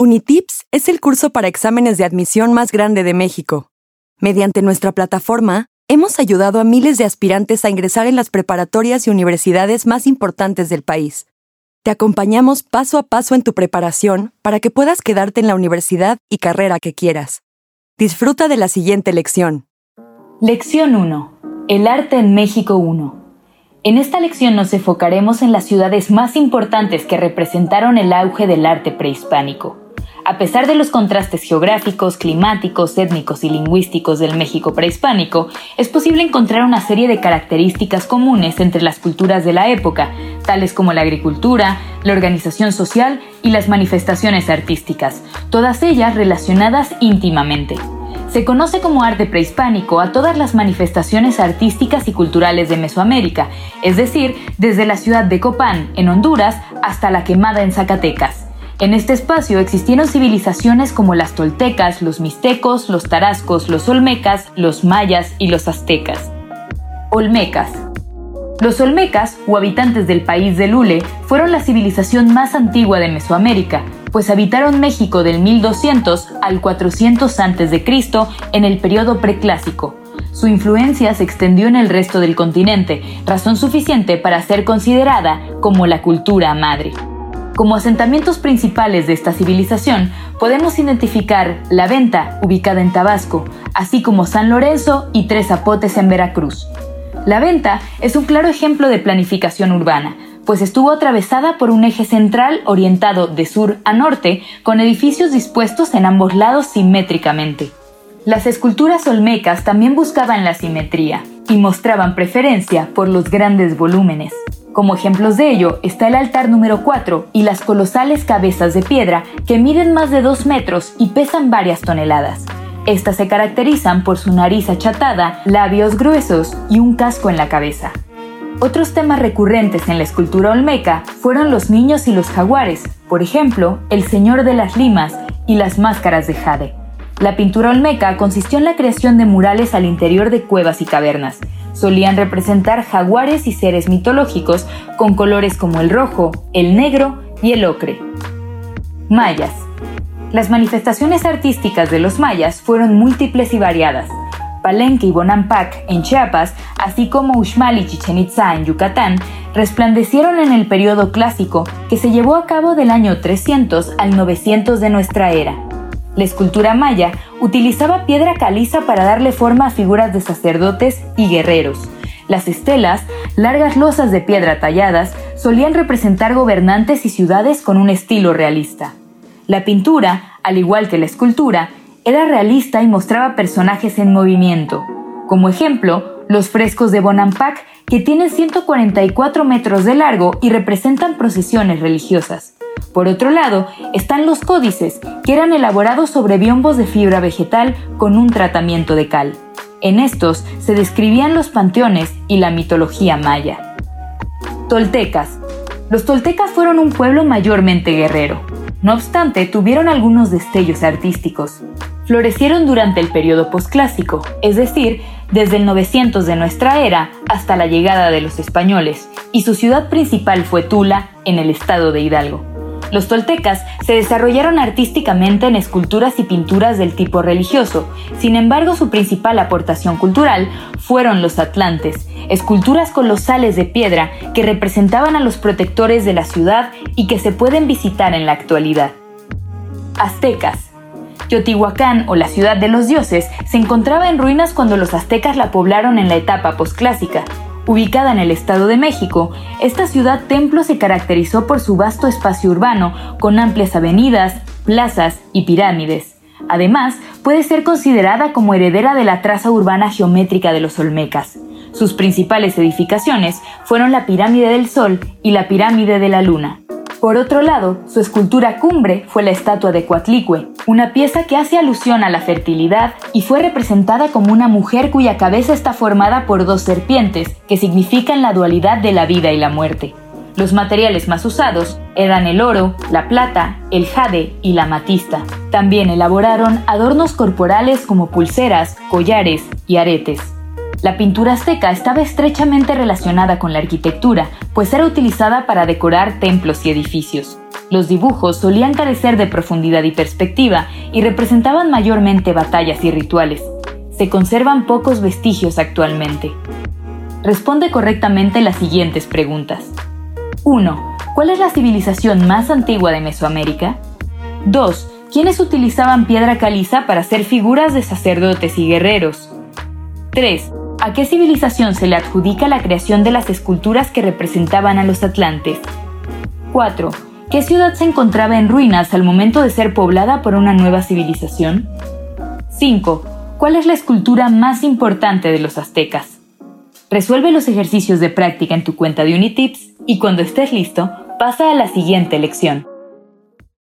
Unitips es el curso para exámenes de admisión más grande de México. Mediante nuestra plataforma, hemos ayudado a miles de aspirantes a ingresar en las preparatorias y universidades más importantes del país. Te acompañamos paso a paso en tu preparación para que puedas quedarte en la universidad y carrera que quieras. Disfruta de la siguiente lección. Lección 1. El arte en México 1. En esta lección nos enfocaremos en las ciudades más importantes que representaron el auge del arte prehispánico. A pesar de los contrastes geográficos, climáticos, étnicos y lingüísticos del México prehispánico, es posible encontrar una serie de características comunes entre las culturas de la época, tales como la agricultura, la organización social y las manifestaciones artísticas, todas ellas relacionadas íntimamente. Se conoce como arte prehispánico a todas las manifestaciones artísticas y culturales de Mesoamérica, es decir, desde la ciudad de Copán, en Honduras, hasta la quemada en Zacatecas. En este espacio existieron civilizaciones como las toltecas, los mixtecos, los tarascos, los olmecas, los mayas y los aztecas. Olmecas. Los olmecas, o habitantes del país de Lule, fueron la civilización más antigua de Mesoamérica, pues habitaron México del 1200 al 400 a.C. en el periodo preclásico. Su influencia se extendió en el resto del continente, razón suficiente para ser considerada como la cultura madre. Como asentamientos principales de esta civilización, podemos identificar La Venta, ubicada en Tabasco, así como San Lorenzo y Tres Zapotes en Veracruz. La Venta es un claro ejemplo de planificación urbana, pues estuvo atravesada por un eje central orientado de sur a norte, con edificios dispuestos en ambos lados simétricamente. Las esculturas olmecas también buscaban la simetría y mostraban preferencia por los grandes volúmenes. Como ejemplos de ello está el altar número 4 y las colosales cabezas de piedra que miden más de 2 metros y pesan varias toneladas. Estas se caracterizan por su nariz achatada, labios gruesos y un casco en la cabeza. Otros temas recurrentes en la escultura olmeca fueron los niños y los jaguares, por ejemplo, el Señor de las Limas y las máscaras de jade. La pintura olmeca consistió en la creación de murales al interior de cuevas y cavernas, solían representar jaguares y seres mitológicos con colores como el rojo, el negro y el ocre. Mayas. Las manifestaciones artísticas de los mayas fueron múltiples y variadas. Palenque y Bonampak en Chiapas, así como Uxmal y Chichen Itza en Yucatán, resplandecieron en el periodo clásico que se llevó a cabo del año 300 al 900 de nuestra era. La escultura maya utilizaba piedra caliza para darle forma a figuras de sacerdotes y guerreros. Las estelas, largas losas de piedra talladas, solían representar gobernantes y ciudades con un estilo realista. La pintura, al igual que la escultura, era realista y mostraba personajes en movimiento. Como ejemplo, los frescos de Bonampak, que tienen 144 metros de largo y representan procesiones religiosas. Por otro lado, están los códices, que eran elaborados sobre biombos de fibra vegetal con un tratamiento de cal. En estos se describían los panteones y la mitología maya. Toltecas. Los toltecas fueron un pueblo mayormente guerrero. No obstante, tuvieron algunos destellos artísticos. Florecieron durante el periodo posclásico, es decir, desde el 900 de nuestra era hasta la llegada de los españoles, y su ciudad principal fue Tula, en el estado de Hidalgo. Los toltecas se desarrollaron artísticamente en esculturas y pinturas del tipo religioso, sin embargo su principal aportación cultural fueron los atlantes, esculturas colosales de piedra que representaban a los protectores de la ciudad y que se pueden visitar en la actualidad. Aztecas. Teotihuacán o la ciudad de los dioses se encontraba en ruinas cuando los aztecas la poblaron en la etapa posclásica, Ubicada en el Estado de México, esta ciudad templo se caracterizó por su vasto espacio urbano, con amplias avenidas, plazas y pirámides. Además, puede ser considerada como heredera de la traza urbana geométrica de los Olmecas. Sus principales edificaciones fueron la Pirámide del Sol y la Pirámide de la Luna. Por otro lado, su escultura cumbre fue la estatua de Coatlicue, una pieza que hace alusión a la fertilidad y fue representada como una mujer cuya cabeza está formada por dos serpientes, que significan la dualidad de la vida y la muerte. Los materiales más usados eran el oro, la plata, el jade y la matista. También elaboraron adornos corporales como pulseras, collares y aretes. La pintura azteca estaba estrechamente relacionada con la arquitectura, pues era utilizada para decorar templos y edificios. Los dibujos solían carecer de profundidad y perspectiva y representaban mayormente batallas y rituales. Se conservan pocos vestigios actualmente. Responde correctamente las siguientes preguntas. 1. ¿Cuál es la civilización más antigua de Mesoamérica? 2. ¿Quiénes utilizaban piedra caliza para hacer figuras de sacerdotes y guerreros? 3. ¿A qué civilización se le adjudica la creación de las esculturas que representaban a los atlantes? 4. ¿Qué ciudad se encontraba en ruinas al momento de ser poblada por una nueva civilización? 5. ¿Cuál es la escultura más importante de los aztecas? Resuelve los ejercicios de práctica en tu cuenta de Unitips y cuando estés listo, pasa a la siguiente lección.